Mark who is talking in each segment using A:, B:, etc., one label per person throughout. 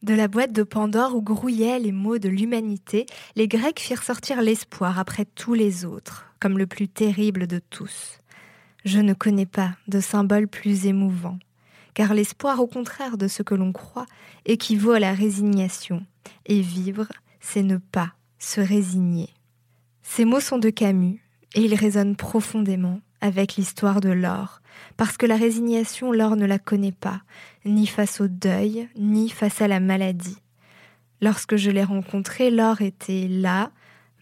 A: De la boîte de Pandore où grouillaient les mots de l'humanité, les Grecs firent sortir l'espoir après tous les autres, comme le plus terrible de tous. Je ne connais pas de symbole plus émouvant, car l'espoir, au contraire de ce que l'on croit, équivaut à la résignation, et vivre, c'est ne pas se résigner. Ces mots sont de Camus, et ils résonnent profondément avec l'histoire de l'or, parce que la résignation, l'or ne la connaît pas, ni face au deuil, ni face à la maladie. Lorsque je l'ai rencontrée, l'or était là,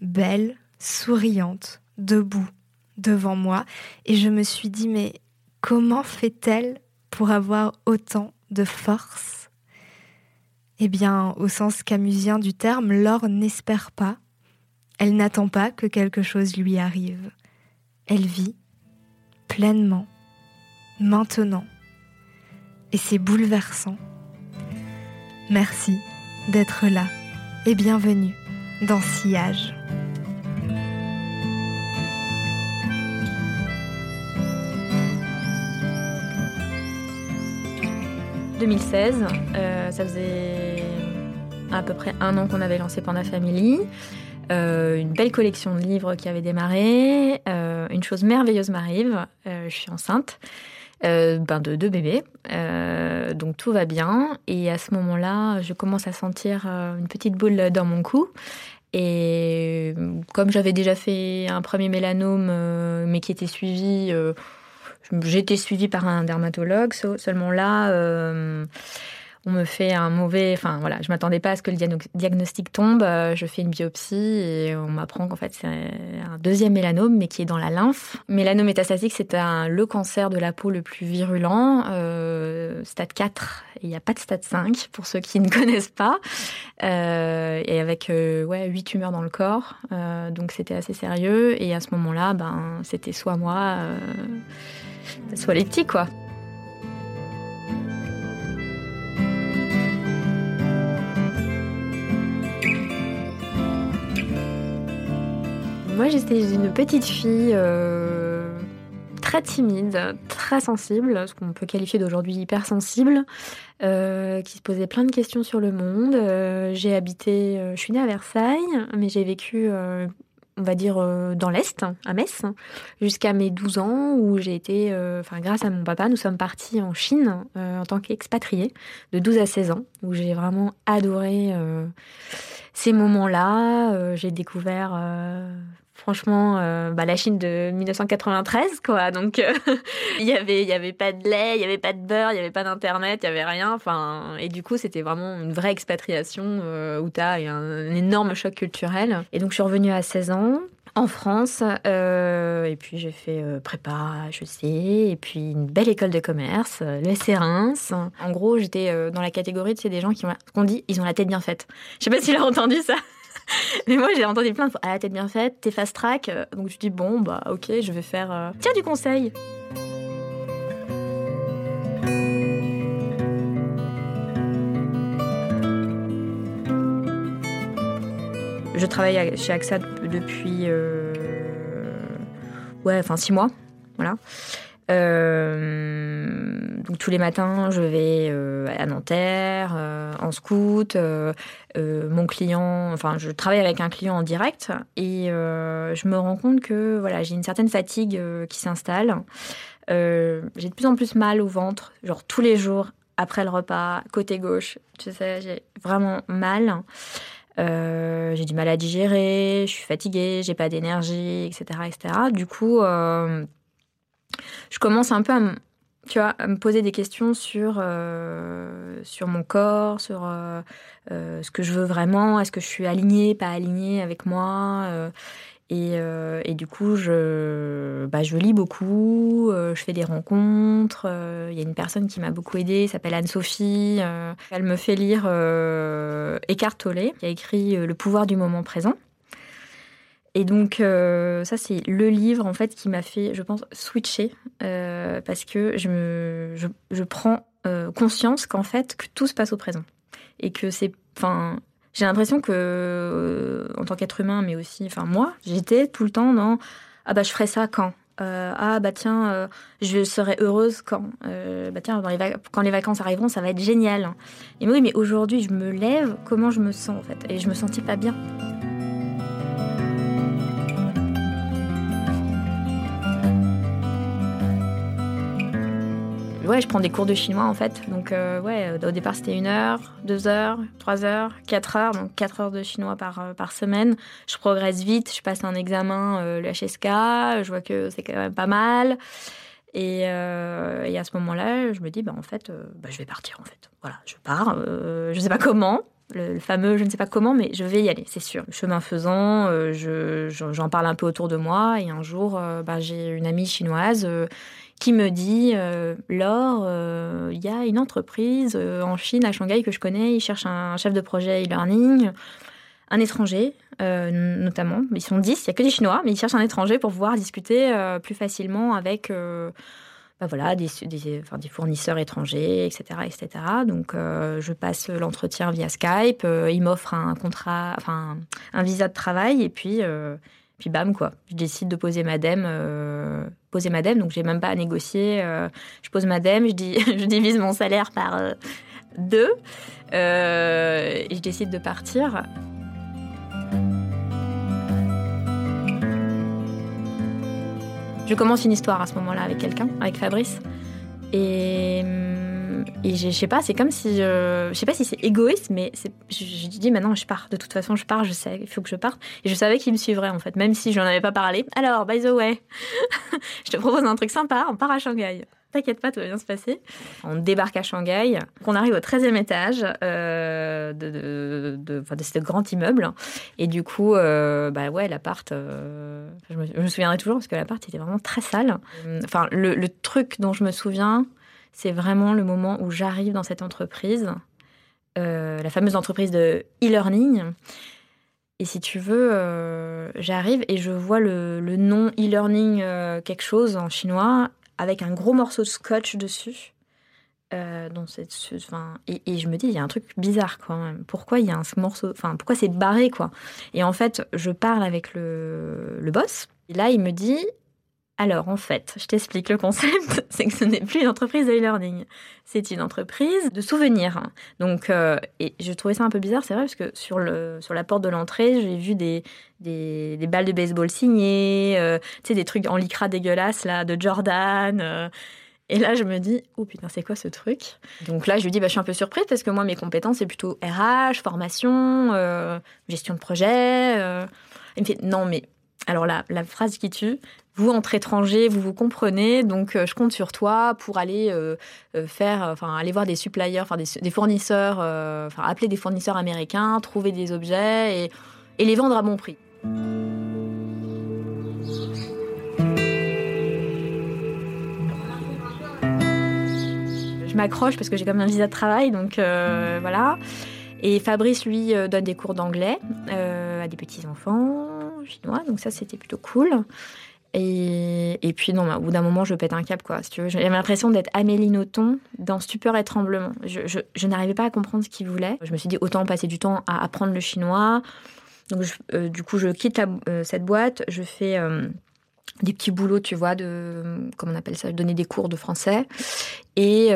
A: belle, souriante, debout, devant moi, et je me suis dit, mais comment fait-elle pour avoir autant de force? Eh bien, au sens camusien du terme, l'or n'espère pas, elle n'attend pas que quelque chose lui arrive. Elle vit pleinement, maintenant. Et c'est bouleversant. Merci d'être là et bienvenue dans Sillage.
B: « 2016, euh, ça faisait à peu près un an qu'on avait lancé Panda Family. Euh, une belle collection de livres qui avait démarré. Euh, une chose merveilleuse m'arrive, euh, je suis enceinte. ben de deux bébés, donc tout va bien. Et à ce moment-là, je commence à sentir une petite boule dans mon cou. Et comme j'avais déjà fait un premier mélanome, mais qui était suivi, j'étais suivie par un dermatologue. Seulement là, on me fait un mauvais. Enfin voilà, je m'attendais pas à ce que le diagnostic tombe. Euh, je fais une biopsie et on m'apprend qu'en fait c'est un deuxième mélanome, mais qui est dans la lymphe. Mélanome métastatique, c'est le cancer de la peau le plus virulent, euh, stade 4. Il n'y a pas de stade 5 pour ceux qui ne connaissent pas. Euh, et avec ouais 8 tumeurs dans le corps, donc c'était assez sérieux. Et à ce moment-là, ben c'était soit moi, soit les petits quoi. Moi, j'étais une petite fille euh, très timide, très sensible, ce qu'on peut qualifier d'aujourd'hui hypersensible, euh, qui se posait plein de questions sur le monde. Euh, j'ai habité, je suis née à Versailles, mais j'ai vécu on va dire dans l'Est, à Metz, jusqu'à mes 12 ans, où j'ai été, enfin grâce à mon papa, nous sommes partis en Chine en tant qu'expatriés, de 12 à 16 ans, où j'ai vraiment adoré ces moments-là. j'ai découvert franchement, euh, bah, la Chine de 1993, quoi. Donc, euh, il y avait, y avait pas de lait, il y avait pas de beurre, il y avait pas d'internet, il y avait rien. Et du coup, c'était vraiment une vraie expatriation euh, où un, un énorme choc culturel. Et donc, je suis revenue à 16 ans en France. et puis j'ai fait prépa, je sais, et puis une belle école de commerce, le Sérins. En gros, j'étais dans la catégorie de ces des gens qui ont, qu'on dit, ils ont la tête bien faite. Je sais pas si tu as entendu ça. Mais moi, j'ai entendu plein de fois. Ah, tête bien faite, t'es fast track. Donc je dis, bon, bah, ok, je vais faire. Euh, tiens, du conseil. Je travaille chez AXA depuis. Euh, ouais, enfin, six mois. Voilà. Euh, donc tous les matins, je vais euh, à Nanterre, euh, en scout. mon client, enfin, je travaille avec un client en direct et je me rends compte que voilà, j'ai une certaine fatigue qui s'installe. j'ai de plus en plus mal au ventre, genre tous les jours après le repas, côté gauche. Tu sais, j'ai vraiment mal. j'ai du mal à digérer, je suis fatiguée, j'ai pas d'énergie, etc., etc. Du coup, je commence un peu à, tu vois, à me poser des questions sur, euh, sur mon corps, sur euh, euh, ce que je veux vraiment, est-ce que je suis alignée, pas alignée avec moi. Et, et, du coup, je, bah, je lis beaucoup, je fais des rencontres. Il y a une personne qui m'a beaucoup aidée, s'appelle Anne-Sophie. elle me fait lire Eckhart Tolle, qui a écrit Le pouvoir du moment présent. Et donc, ça, c'est le livre, en fait, qui m'a fait, je pense, switcher. parce que je, me, je, prends conscience qu'en fait, que tout se passe au présent. Et que c'est. Enfin, j'ai l'impression que, euh, en tant qu'être humain, mais aussi, enfin moi, j'étais tout le temps dans ah bah je ferai ça quand euh, ah bah tiens, euh, je serai heureuse quand bah tiens quand les vacances arriveront, ça va être génial. Et oui, mais aujourd'hui, je me lève, comment je me sens en fait? Et je me sentis pas bien. Ouais, je prends des cours de chinois en fait. Donc, euh, ouais, au départ, c'était une heure, deux heures, trois heures, quatre heures. Donc, quatre heures de chinois par, euh, par semaine. Je progresse vite. Je passe un examen, euh, le HSK. Je vois que c'est quand même pas mal. Et, et à ce moment-là, je me dis, bah, en fait, bah, je vais partir en fait. Voilà, je pars. je sais pas comment. Le, fameux je ne sais pas comment, mais je vais y aller, c'est sûr. Chemin faisant, je, j'en parle un peu autour de moi. Et un jour, bah, j'ai une amie chinoise qui me dit euh, Laure, euh, il y a une entreprise euh, en Chine, à Shanghai, que je connais, ils cherchent un chef de projet e-learning, un étranger notamment. Ils sont 10, il n'y a que des Chinois, mais ils cherchent un étranger pour pouvoir discuter plus facilement avec bah voilà, des, fournisseurs étrangers, etc. etc. Donc je passe l'entretien via Skype, ils m'offrent un contrat, enfin un visa de travail, et puis puis bam, quoi. Je décide de poser ma dème. Euh, poser ma dème, donc j'ai même pas à négocier. Euh, je pose ma dème, je, je divise mon salaire par euh, deux. et je décide de partir. Je commence une histoire à ce moment-là avec quelqu'un, avec Fabrice. Et hum, et je sais pas, c'est comme si, je sais pas si c'est égoïste, mais je, je dis maintenant je pars. De toute façon, je pars, je sais, il faut que je parte. Et je savais qu'il me suivrait en fait, même si je n'en avais pas parlé. Alors, by the way, je te propose un truc sympa, on part à Shanghai. T'inquiète pas, tout va bien se passer. On débarque à Shanghai. On arrive au 13e étage euh, de, de, de, de, ce grand immeuble. Et du coup, euh, bah ouais, l'appart, euh, je, me, souviendrai toujours parce que l'appart était vraiment très sale. Enfin, le truc dont je me souviens, c'est vraiment le moment où j'arrive dans cette entreprise, euh, la fameuse entreprise de e-learning. Et si tu veux, euh, j'arrive et je vois le, nom e-learning euh, quelque chose en chinois avec un gros morceau de scotch dessus. dans cette, et, je me dis, il y a un truc bizarre quand même. Pourquoi il y a un morceau, enfin, pourquoi c'est barré quoi? Et en fait, je parle avec le, le boss. Et là, il me dit, alors, en fait, je t'explique le concept, c'est que ce n'est plus une entreprise de e-learning, c'est une entreprise de souvenirs. Donc, euh, et je trouvais ça un peu bizarre, c'est vrai, parce que sur, le, sur la porte de l'entrée, j'ai vu des, des, balles de baseball signées, euh, tu sais, des trucs en lycra dégueulasses, là, de Jordan. Euh. et là, je me dis, oh putain, c'est quoi ce truc? Donc là, je lui dis, bah, je suis un peu surprise, parce que moi, mes compétences, c'est plutôt RH, formation, gestion de projet. Il me fait, non, mais alors la, la phrase qui tue, vous entre étrangers, vous vous comprenez, donc euh, je compte sur toi pour aller euh, euh, faire, enfin aller voir des suppliers, enfin des, fournisseurs, appeler des fournisseurs américains, trouver des objets et, les vendre à bon prix. Je m'accroche parce que j'ai comme un visa de travail, donc voilà. Et Fabrice, lui, donne des cours d'anglais à des petits enfants chinois, donc ça c'était plutôt cool. Et, puis, non, au bout d'un moment, je pète un cap, quoi. Si. J'avais l'impression d'être Amélie Nothomb dans Stupeur et Tremblement. Je, n'arrivais pas à comprendre ce qu'il voulait. Je me suis dit, autant passer du temps à apprendre le chinois. Donc, euh, du coup, je quitte euh, cette boîte. Je fais euh, des petits boulots, tu vois, de, comment on appelle ça, donner des cours de français. Et,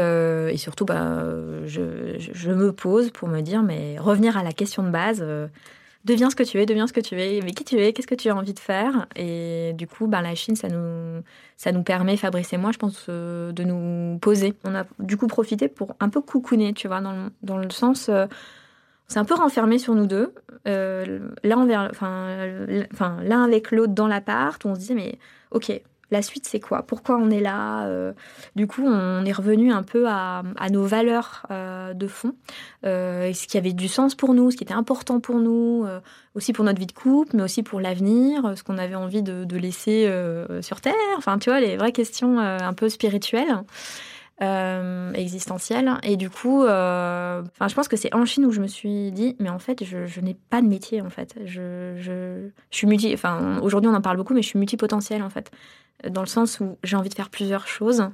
B: surtout, bah, je, me pose pour me dire, mais revenir à la question de base deviens ce que tu es, deviens ce que tu es, mais qui tu es, qu'est-ce que tu as envie de faire? Et du coup, ben, la Chine, ça nous, ça nous permet, Fabrice et moi, je pense, euh, de nous poser. On a du coup profité pour un peu coucouner, tu vois, dans le, dans le sens... Euh, c'est un peu renfermé sur nous deux, euh, l'un enfin, avec l'autre dans l'appart, où on se dit, mais ok, la suite, c'est quoi? Pourquoi on est là? Euh, Du coup, on est revenu un peu à, nos valeurs euh, de fond, euh, ce qui avait du sens pour nous, ce qui était important pour nous, aussi pour notre vie de couple, mais aussi pour l'avenir, ce qu'on avait envie de, de laisser sur Terre. Enfin, tu vois, les vraies questions un peu spirituelles. Euh, existentielle. Et du coup, euh, je pense que c'est en Chine où je me suis dit, mais en fait, je, n'ai pas de métier, en fait. Je, je, suis multi. Enfin, aujourd'hui, on en parle beaucoup, mais je suis multipotentielle, en fait. Dans le sens où j'ai envie de faire plusieurs choses.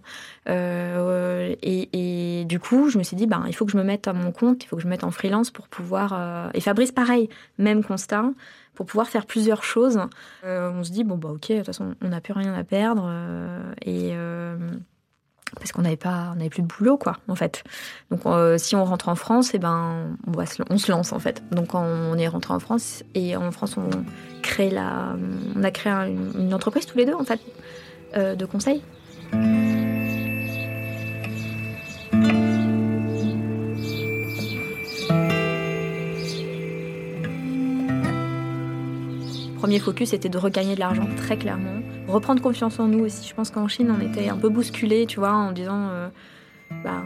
B: Euh, et, et, du coup, je me suis dit, ben, il faut que je me mette à mon compte, il faut que je me mette en freelance pour pouvoir. Et Fabrice, pareil, même constat pour pouvoir faire plusieurs choses. On se dit, bon, bah, ok, de toute façon, on n'a plus rien à perdre. Et, parce qu'on n'avait pas, on n'avait plus de boulot, quoi, en fait. Donc, euh, si on rentre en France, eh ben, on, va se, on se lance, en fait. Donc, on est rentré en France et en France, on crée la, on a créé une, entreprise tous les deux, en fait, euh, de conseil. premier focus était de regagner de l'argent, très clairement. Reprendre confiance en nous aussi. Je pense qu'en Chine, on était un peu bousculé, tu vois, en disant, euh, bah,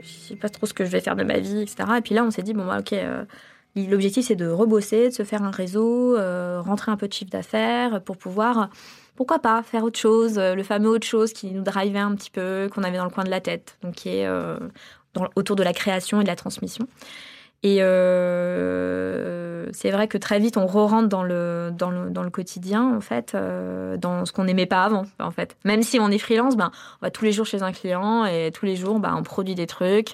B: je sais pas trop ce que je vais faire de ma vie, etc. Et puis là, on s'est dit, bon, bah, ok, euh, l'objectif, c'est de rebosser, de se faire un réseau, euh, rentrer un peu de chiffre d'affaires pour pouvoir, pourquoi pas, faire autre chose, le fameux autre chose qui nous drivait un petit peu, qu'on avait dans le coin de la tête, donc qui est autour de la création et de la transmission. Et euh, c'est vrai que très vite, on re-rentre dans le, dans, le, dans le quotidien, en fait, euh, dans ce qu'on n'aimait pas avant, en fait. Même si on est freelance, ben, on va tous les jours chez un client et tous les jours, ben, on produit des trucs.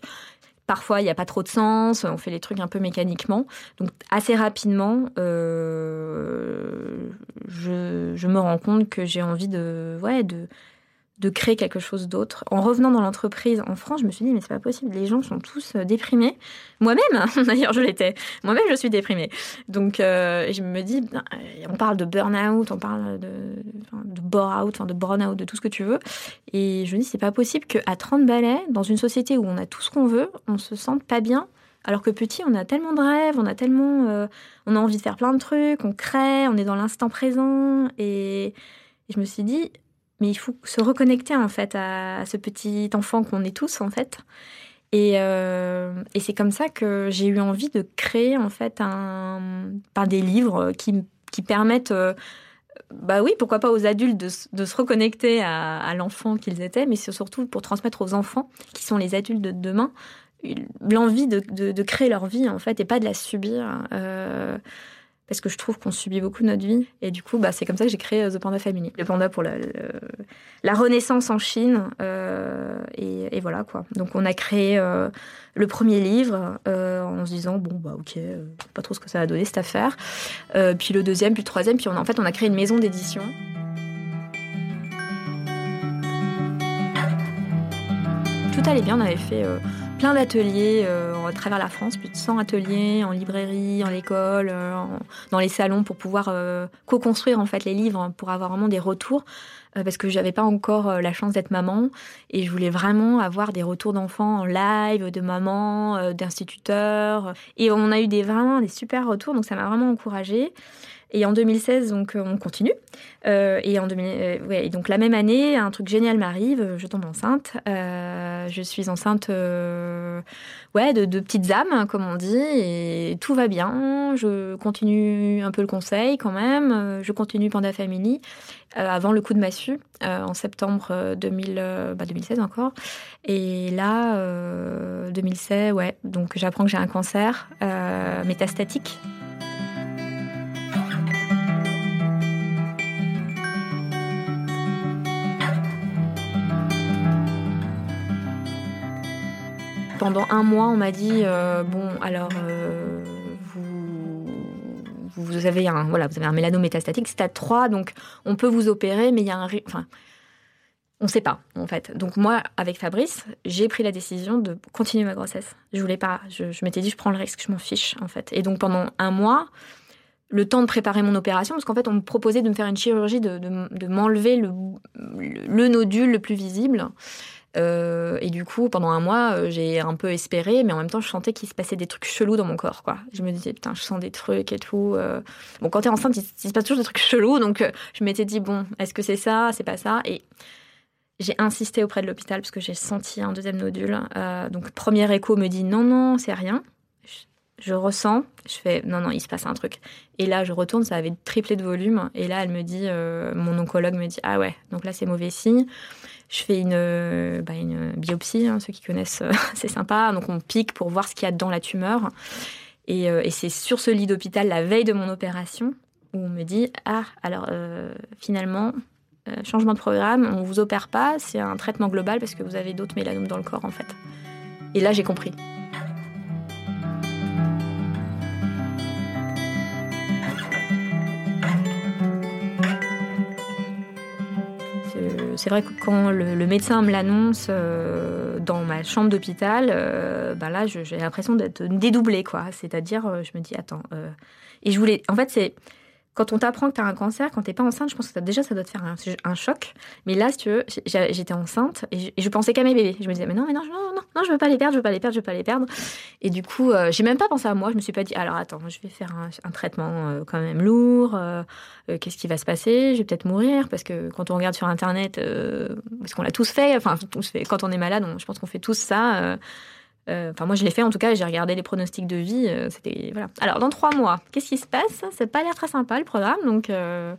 B: Parfois, il n'y a pas trop de sens, on fait les trucs un peu mécaniquement. Donc, assez rapidement, euh, je, je, me rends compte que j'ai envie de, ouais, de, de créer quelque chose d'autre. En revenant dans l'entreprise en France, je me suis dit, mais c'est pas possible, les gens sont tous euh, déprimés. Moi-même, d'ailleurs, je l'étais. Moi-même, je suis déprimée. Donc, euh, je me dis, on parle de burn-out, on parle de, de bore-out, de burn-out, de tout ce que tu veux. Et je me dis, c'est pas possible qu'à 30 balais, dans une société où on a tout ce qu'on veut, on se sente pas bien. Alors que petit, on a tellement de rêves, on a tellement, euh, on a envie de faire plein de trucs, on crée, on est dans l'instant présent. et je me suis dit, mais il faut se reconnecter en fait à, ce petit enfant qu'on est tous en fait. Et, euh, et c'est comme ça que j'ai eu envie de créer en fait par des livres qui, qui permettent, euh, bah oui, pourquoi pas aux adultes de, de se reconnecter à, l'enfant qu'ils étaient, mais c'est surtout pour transmettre aux enfants, qui sont les adultes de demain, l'envie de, de, de, créer leur vie en fait et pas de la subir. Euh, parce que je trouve qu'on subit beaucoup notre vie. Et du coup, bah, c'est comme ça que j'ai créé euh, The Panda Family. Le panda pour la, renaissance en Chine. Euh, et, voilà, quoi. Donc, on a créé euh, le premier livre en se disant, bon, bah, ok, pas trop ce que ça a donné cette affaire. puis le deuxième, puis le troisième. Puis en fait, on a créé une maison d'édition. Tout allait bien, on avait fait plein d'ateliers euh, à travers la France, plus de 100 ateliers en librairie, en école, euh, dans les salons pour pouvoir euh, co-construire en fait les livres pour avoir vraiment des retours parce que j'avais pas encore la chance d'être maman et je voulais vraiment avoir des retours d'enfants en live, de maman, d'instituteurs et on a eu des vraiment des super retours donc ça m'a vraiment encouragée. Et en 2016, donc, on continue. Euh, et en 2000, euh, donc la même année, un truc génial m'arrive. Je tombe enceinte. Euh, je suis enceinte, euh, ouais, de, de, petites âmes, comme on dit, et tout va bien. Je continue un peu le conseil quand même. Je continue Panda Family avant le coup de massue en septembre 2000, bah 2016 encore. Et là, 2016, ouais. Donc j'apprends que j'ai un cancer métastatique pendant un mois, on m'a dit euh, bon, alors euh, vous, avez un voilà, vous avez un mélanome métastatique stade 3, donc on peut vous opérer, mais il y a un enfin on ne sait pas en fait. Donc moi, avec Fabrice, j'ai pris la décision de continuer ma grossesse. Je voulais pas. Je, m'étais dit, je prends le risque, je m'en fiche en fait. Et donc pendant un mois, le temps de préparer mon opération, parce qu'en fait, on me proposait de me faire une chirurgie, de, m'enlever le, le, nodule le plus visible. Euh, et du coup, pendant un mois, euh, j'ai un peu espéré, mais en même temps, je sentais qu'il se passait des trucs chelous dans mon corps. Je me disais, putain, je sens des trucs et tout. Euh. Bon, quand t'es enceinte, il, se passe toujours des trucs chelous, donc je m'étais dit, bon, est-ce que c'est ça, c'est pas ça? Et j'ai insisté auprès de l'hôpital parce que j'ai senti un deuxième nodule. donc, premier écho me dit, non, non, c'est rien. Je, ressens, je fais, non, non, il se passe un truc. Et là, je retourne, ça avait triplé de volume. Et là, elle me dit, mon oncologue me dit, ah ouais, donc là, c'est mauvais signe. Je fais une, euh, bah, biopsie, hein, ceux qui connaissent, euh, c'est sympa. Donc on pique pour voir ce qu'il y a dans la tumeur. Et, euh, et c'est sur ce lit d'hôpital, la veille de mon opération, où on me dit Ah, alors finalement, changement de programme, on vous opère pas, c'est un traitement global parce que vous avez d'autres mélanomes dans le corps en fait. Et là j'ai compris. C'est vrai que quand le, médecin me l'annonce euh, dans ma chambre d'hôpital, euh, bah là, j'ai l'impression d'être dédoublée, quoi. C'est-à-dire, euh, je me dis, attends. et je voulais. En fait, c'est quand on t'apprend que tu as un cancer, quand t'es pas enceinte, je pense que déjà ça doit te faire un, choc. Mais là, si tu veux, j'étais enceinte et je, pensais qu'à mes bébés. Je me disais, mais non, mais non, non, non, non, je veux pas les perdre, je veux pas les perdre, je veux pas les perdre. Et du coup, euh, j'ai même pas pensé à moi. Je me suis pas dit, alors attends, je vais faire un, traitement euh, quand même lourd. Euh, qu'est-ce qui va se passer? Je vais peut-être mourir parce que quand on regarde sur Internet, parce qu'on l'a tous fait, enfin, quand on est malade, je pense qu'on fait tous ça. Euh, enfin, moi, je l'ai fait en tout cas. J'ai regardé les pronostics de vie. Euh, c'était voilà. Alors, dans trois mois, qu'est-ce qui se passe? Ça pas l'air très sympa le programme. Donc, euh,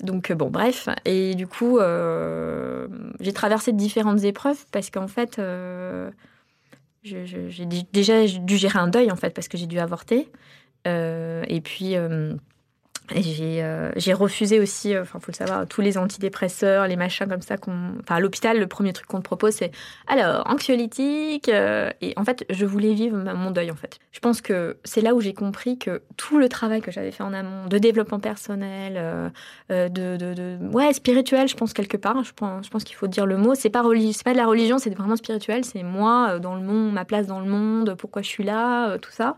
B: donc bon, bref. Et du coup, j'ai traversé différentes épreuves parce qu'en fait, j'ai déjà dû gérer un deuil en fait parce que j'ai dû avorter. et puis euh, j'ai refusé aussi, euh, enfin, faut le savoir, tous les antidépresseurs, les machins comme ça. Enfin, à l'hôpital, le premier truc qu'on te propose, c'est alors, anxiolytique. Euh, et en fait, je voulais vivre mon deuil, en fait. Je pense que c'est là où j'ai compris que tout le travail que j'avais fait en amont, de développement personnel, de, Ouais, spirituel, je pense, quelque part. Je pense, je pense qu'il faut dire le mot. C'est pas, pas de la religion, c'est vraiment spirituel. C'est moi, dans le monde, ma place dans le monde, pourquoi je suis là, tout ça.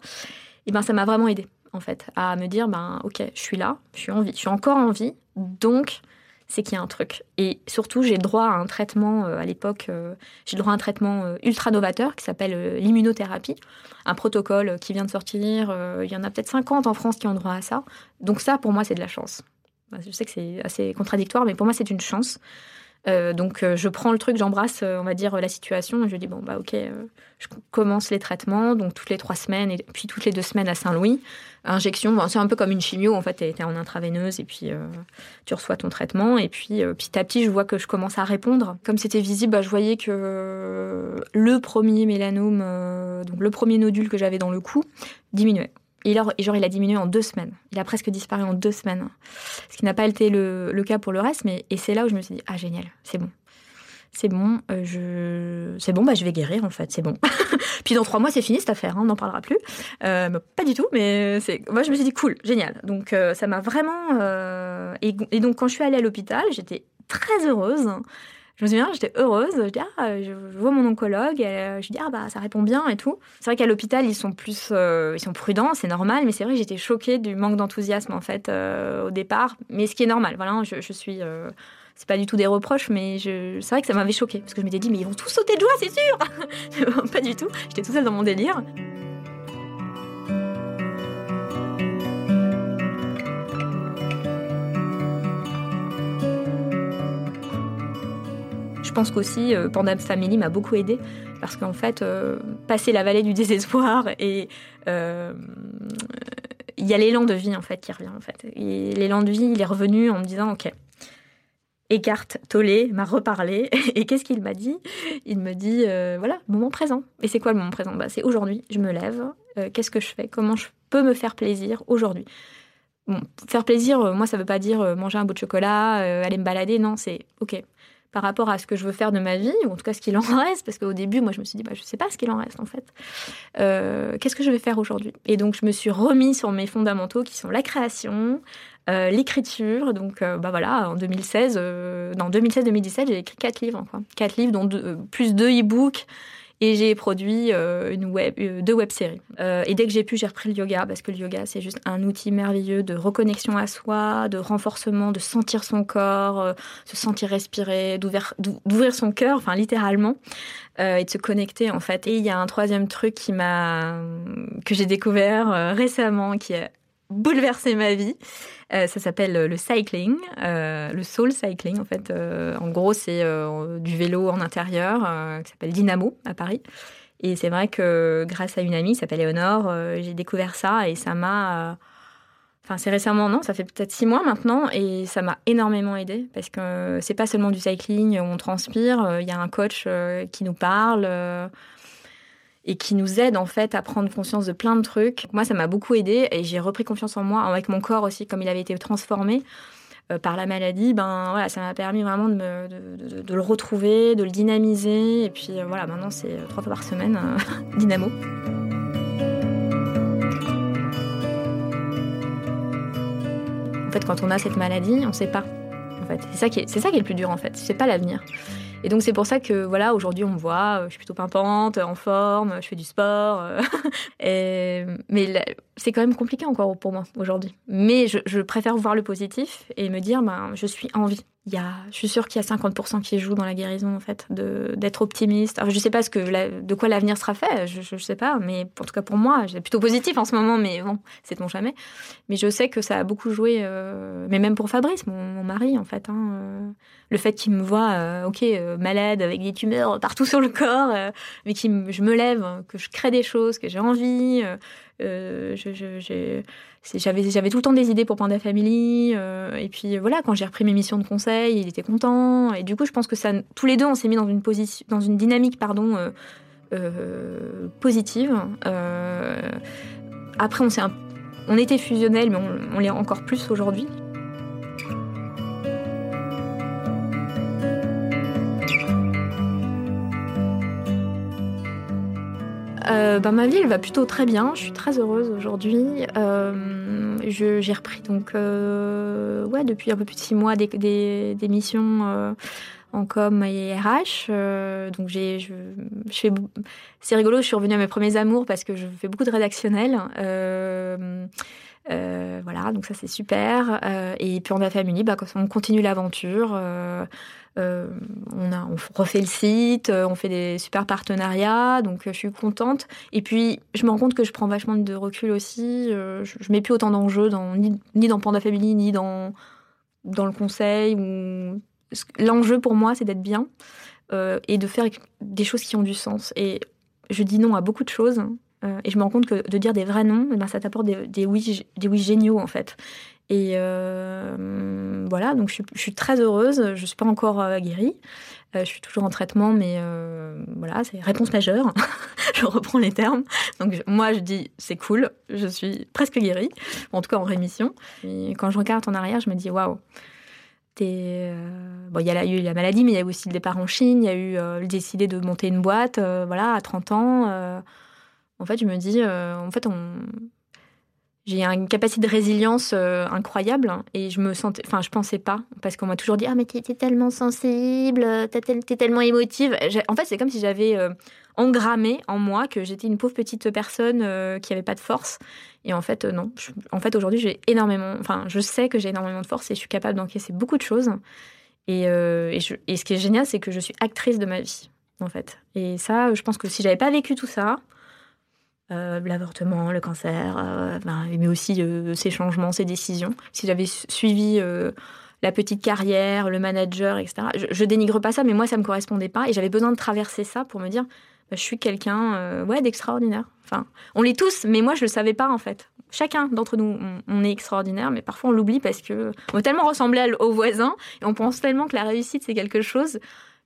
B: Et ben, ça m'a vraiment aidé en fait, à me dire, ben ok, je suis là, je suis en vie, je suis encore en vie, donc c'est qu'il y a un truc. Et surtout, j'ai droit à un traitement, euh, à l'époque, euh, j'ai droit à un traitement euh, ultra novateur qui s'appelle l'immunothérapie, un protocole qui vient de sortir, il y en a peut-être 50 en France qui ont droit à ça. Donc ça, pour moi, c'est de la chance. Je sais que c'est assez contradictoire, mais pour moi, c'est une chance. Donc je prends le truc, j'embrasse, on va dire, la situation, et je dis, bon, bah ok, je commence les traitements, donc toutes les trois semaines, et puis toutes les deux semaines à Saint-Louis injection. c'est un peu comme une chimio, en fait, tu es, en intraveineuse et puis euh, tu reçois ton traitement. Et puis euh, petit à petit, je vois que je commence à répondre. Comme c'était visible, bah, je voyais que le premier mélanome, euh, donc le premier nodule que j'avais dans le cou, diminuait. Et genre, il a diminué en deux semaines. Il a presque disparu en deux semaines. Ce qui n'a pas été le, cas pour le reste, mais et c'est là où je me suis dit, ah génial, c'est bon c'est bon, euh, je... c'est bon, bah, je vais guérir en fait, c'est bon. Puis dans trois mois, c'est fini cette affaire, hein, on n'en parlera plus. Euh, pas du tout, mais c'est... moi je me suis dit cool, génial. Donc euh, ça m'a vraiment. Et, donc quand je suis allée à l'hôpital, j'étais très heureuse. Je me souviens, j'étais heureuse. Je dis, ah, je vois mon oncologue. Et je dis, ah, bah, ça répond bien et tout. C'est vrai qu'à l'hôpital, ils sont plus, ils sont prudents, c'est normal. Mais c'est vrai que j'étais choquée du manque d'enthousiasme, en fait, au départ. Mais ce qui est normal, voilà, je, suis c'est pas du tout des reproches, mais c'est vrai que ça m'avait choqué parce que je m'étais dit, mais ils vont tous sauter de joie, c'est sûr Pas du tout, j'étais tout seule dans mon délire. Pense qu'aussi, euh, Panda Family m'a beaucoup aidé parce qu'en fait, euh, passer la vallée du désespoir et euh, il y a l'élan de vie en fait qui revient en fait. L'élan de vie, il est revenu en me disant, ok, Eckhart Tolle m'a reparlé. Et qu'est-ce qu'il m'a dit? Il me dit, euh, voilà, moment présent. Et c'est quoi le moment présent? Bah, C'est aujourd'hui, je me lève, qu'est-ce que je fais? Comment je peux me faire plaisir aujourd'hui? Bon, faire plaisir, moi, ça ne veut pas dire manger un bout de chocolat, aller me balader, non, c'est OK. Par rapport à ce que je veux faire de ma vie, ou en tout cas ce qu'il en reste, parce qu'au début, moi, je me suis dit, bah, je ne sais pas ce qu'il en reste, en fait. Qu'est-ce que je vais faire aujourd'hui? Et donc, je me suis remis sur mes fondamentaux qui sont la création, euh, l'écriture. Donc, euh, bah voilà, en 2016, euh, 2016-2017, j'ai écrit quatre livres, quoi. Quatre livres, dont plus deux e-books Et j'ai produit une web, deux web-séries. et dès que j'ai pu, j'ai repris le yoga parce que le yoga, c'est juste un outil merveilleux de reconnexion à soi, de renforcement, de sentir son corps, se sentir respirer, d'ouvrir son cœur, enfin littéralement, et de se connecter en fait. Et il y a un troisième truc qui m'a que j'ai découvert récemment, qui est bouleversé ma vie. Euh, ça s'appelle euh, le cycling, euh, le soul cycling en fait. en gros, c'est du vélo en intérieur qui s'appelle Dynamo à Paris. Et c'est vrai que grâce à une amie qui s'appelle Léonore, j'ai découvert ça et ça m'a. Enfin, c'est récemment, non, ça fait peut-être six mois maintenant, et ça m'a énormément aidé parce que c'est pas seulement du cycling on transpire, il y a un coach qui nous parle et qui nous aide en fait à prendre conscience de plein de trucs. Moi, ça m'a beaucoup aidé et j'ai repris confiance en moi, avec mon corps aussi, comme il avait été transformé euh, par la maladie. Ben voilà, ça m'a permis vraiment de, le retrouver, de le dynamiser. Et puis euh, voilà, maintenant c'est euh, trois fois par semaine dynamo. En fait, quand on a cette maladie, on ne sait pas. En fait, c'est ça qui est, ça qui est le plus dur en fait. C'est pas l'avenir. Et donc c'est pour ça que voilà, aujourd'hui on me voit, euh, je suis plutôt pimpante, en forme, je fais du sport. Euh, mais c'est quand même compliqué encore pour moi aujourd'hui. Mais je, préfère voir le positif et me dire, ben, je suis en vie il y a, je suis sûre qu'il y a 50% qui jouent dans la guérison, en fait, d'être optimiste. Je ne sais pas de quoi l'avenir sera fait, je ne sais pas, mais en tout cas pour moi, c'est plutôt positif en ce moment, mais bon, c'est ton jamais. Mais je sais que ça a beaucoup joué, euh, mais même pour Fabrice, mon, mari, en fait. Hein, euh, le fait qu'il me voit, euh, ok, malade, avec des tumeurs partout sur le corps, mais que je me lève, que je crée des choses, que j'ai envie. Je j'avais tout le temps des idées pour Panda Family euh, et puis voilà quand j'ai repris mes missions de conseil il était content et du coup je pense que ça tous les deux on s'est mis dans une position dans une dynamique pardon euh, euh, positive. Après on on était fusionnels mais on l'est encore plus aujourd'hui Euh, bah, ma vie, elle va plutôt très bien. Je suis très heureuse aujourd'hui. Euh, j'ai repris donc, euh, ouais, depuis un peu plus de six mois des, des, des missions euh, en com et RH. Euh, donc j'ai, je, je fais, c'est rigolo. Je suis revenue à mes premiers amours parce que je fais beaucoup de rédactionnel. Euh, voilà, donc ça c'est super. et puis on a famille, bah, on continue l'aventure. Euh, on, a, on refait le site, euh, on fait des super partenariats, donc euh, je suis contente. Et puis, je me rends compte que je prends vachement de recul aussi. je, je mets plus autant d'enjeux dans, ni, dans Panda Family, ni dans, dans le conseil. L'enjeu pour moi, c'est d'être bien et de faire des choses qui ont du sens. Et je dis non à beaucoup de choses. Et je me rends compte que de dire des vrais noms, eh ben, ça t'apporte des, des, oui, des oui géniaux, en fait. Et euh, voilà, donc je suis, très heureuse. Je ne suis pas encore euh, guérie. Euh, je suis toujours en traitement, mais voilà, c'est réponse majeure. je reprends les termes. Donc moi, je dis c'est cool, je suis presque guérie, en tout cas en rémission. Quand je regarde en arrière, je me dis waouh. Bon, il y a eu la maladie, mais il y a eu aussi le départ en Chine, il y a eu le décider de monter une boîte, voilà, à 30 ans. En fait, je me dis, en fait, on, j'ai une capacité de résilience euh, incroyable et je me sentais, enfin, je pensais pas parce qu'on m'a toujours dit ah mais t'es tellement sensible, t'es tellement émotive. En fait, c'est comme si j'avais euh, engrammé en moi que j'étais une pauvre petite personne euh, qui avait pas de force. Et en fait, non. en fait, aujourd'hui, j'ai énormément, enfin, je sais que j'ai énormément de force et je suis capable d'encaisser beaucoup de choses. Et, et, et ce qui est génial, c'est que je suis actrice de ma vie, en fait. Et ça, je pense que si j'avais pas vécu tout ça, euh, l'avortement, le cancer, euh, ben, mais aussi euh, ces changements, ces décisions. Si j'avais suivi la petite carrière, le manager, etc. Je, dénigre pas ça, mais moi ça me correspondait pas et j'avais besoin de traverser ça pour me dire, bah, je suis quelqu'un, ouais, d'extraordinaire. Enfin, on l'est tous, mais moi je le savais pas en fait. Chacun d'entre nous, on, est extraordinaire, mais parfois on l'oublie parce que on veut tellement ressembler aux voisins et on pense tellement que la réussite c'est quelque chose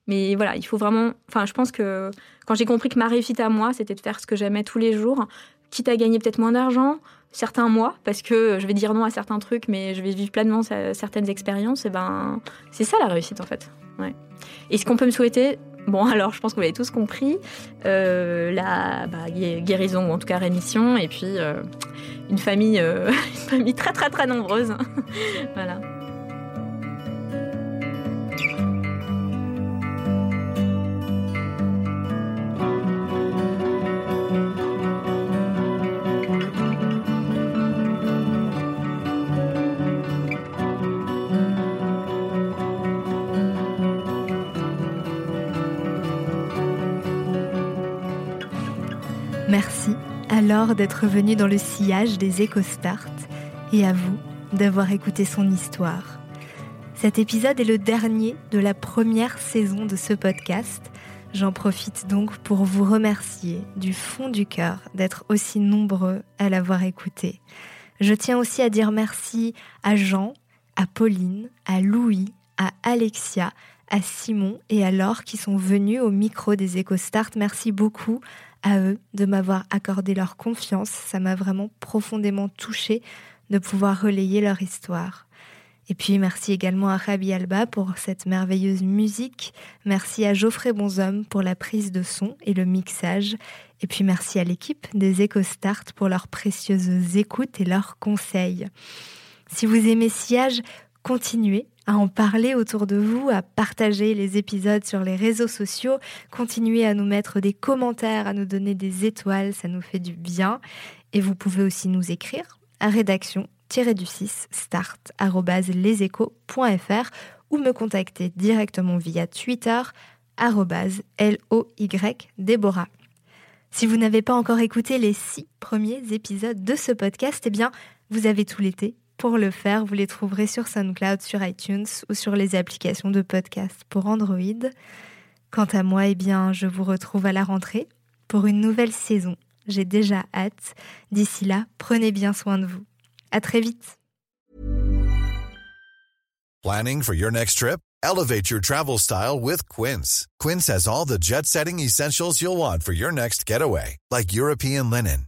B: mais voilà, il faut vraiment. Enfin, je pense que quand j'ai compris que ma réussite à moi, c'était de faire ce que j'aimais tous les jours, quitte à gagner peut-être moins d'argent, certains mois, parce que je vais dire non à certains trucs, mais je vais vivre pleinement certaines expériences, et ben, c'est ça la réussite en fait. Ouais. Et ce qu'on peut me souhaiter, bon alors je pense que vous l'avez tous compris, euh, la bah, guérison ou en tout cas rémission, et puis euh, une famille, euh, une famille très très très nombreuse. voilà.
A: Alors d'être venu dans le sillage des EcoStart et à vous d'avoir écouté son histoire. Cet épisode est le dernier de la première saison de ce podcast. J'en profite donc pour vous remercier du fond du cœur d'être aussi nombreux à l'avoir écouté. Je tiens aussi à dire merci à Jean, à Pauline, à Louis, à Alexia, à Simon et à Laure qui sont venus au micro des EcoStart. Merci beaucoup à eux de m'avoir accordé leur confiance. Ça m'a vraiment profondément touchée de pouvoir relayer leur histoire. Et puis merci également à Rabi Alba pour cette merveilleuse musique. Merci à Geoffrey Bonhomme pour la prise de son et le mixage. Et puis merci à l'équipe des EcoStart pour leurs précieuses écoutes et leurs conseils. Si vous aimez Sillage, continuez à en parler autour de vous, à partager les épisodes sur les réseaux sociaux, continuez à nous mettre des commentaires, à nous donner des étoiles, ça nous fait du bien. Et vous pouvez aussi nous écrire à rédaction du 6 start@leséchos.fr ou me contacter directement via Twitter. Si vous n'avez pas encore écouté les six premiers épisodes de ce podcast, eh bien, vous avez tout l'été pour le faire, vous les trouverez sur SoundCloud, sur iTunes ou sur les applications de podcast pour Android. Quant à moi, eh bien, je vous retrouve à la rentrée pour une nouvelle saison. J'ai déjà hâte. D'ici là, prenez bien soin de vous. À très vite.
C: Planning for your next trip? Elevate your travel style with Quince. Quince has all the jet-setting essentials you'll want for your next getaway, like European linen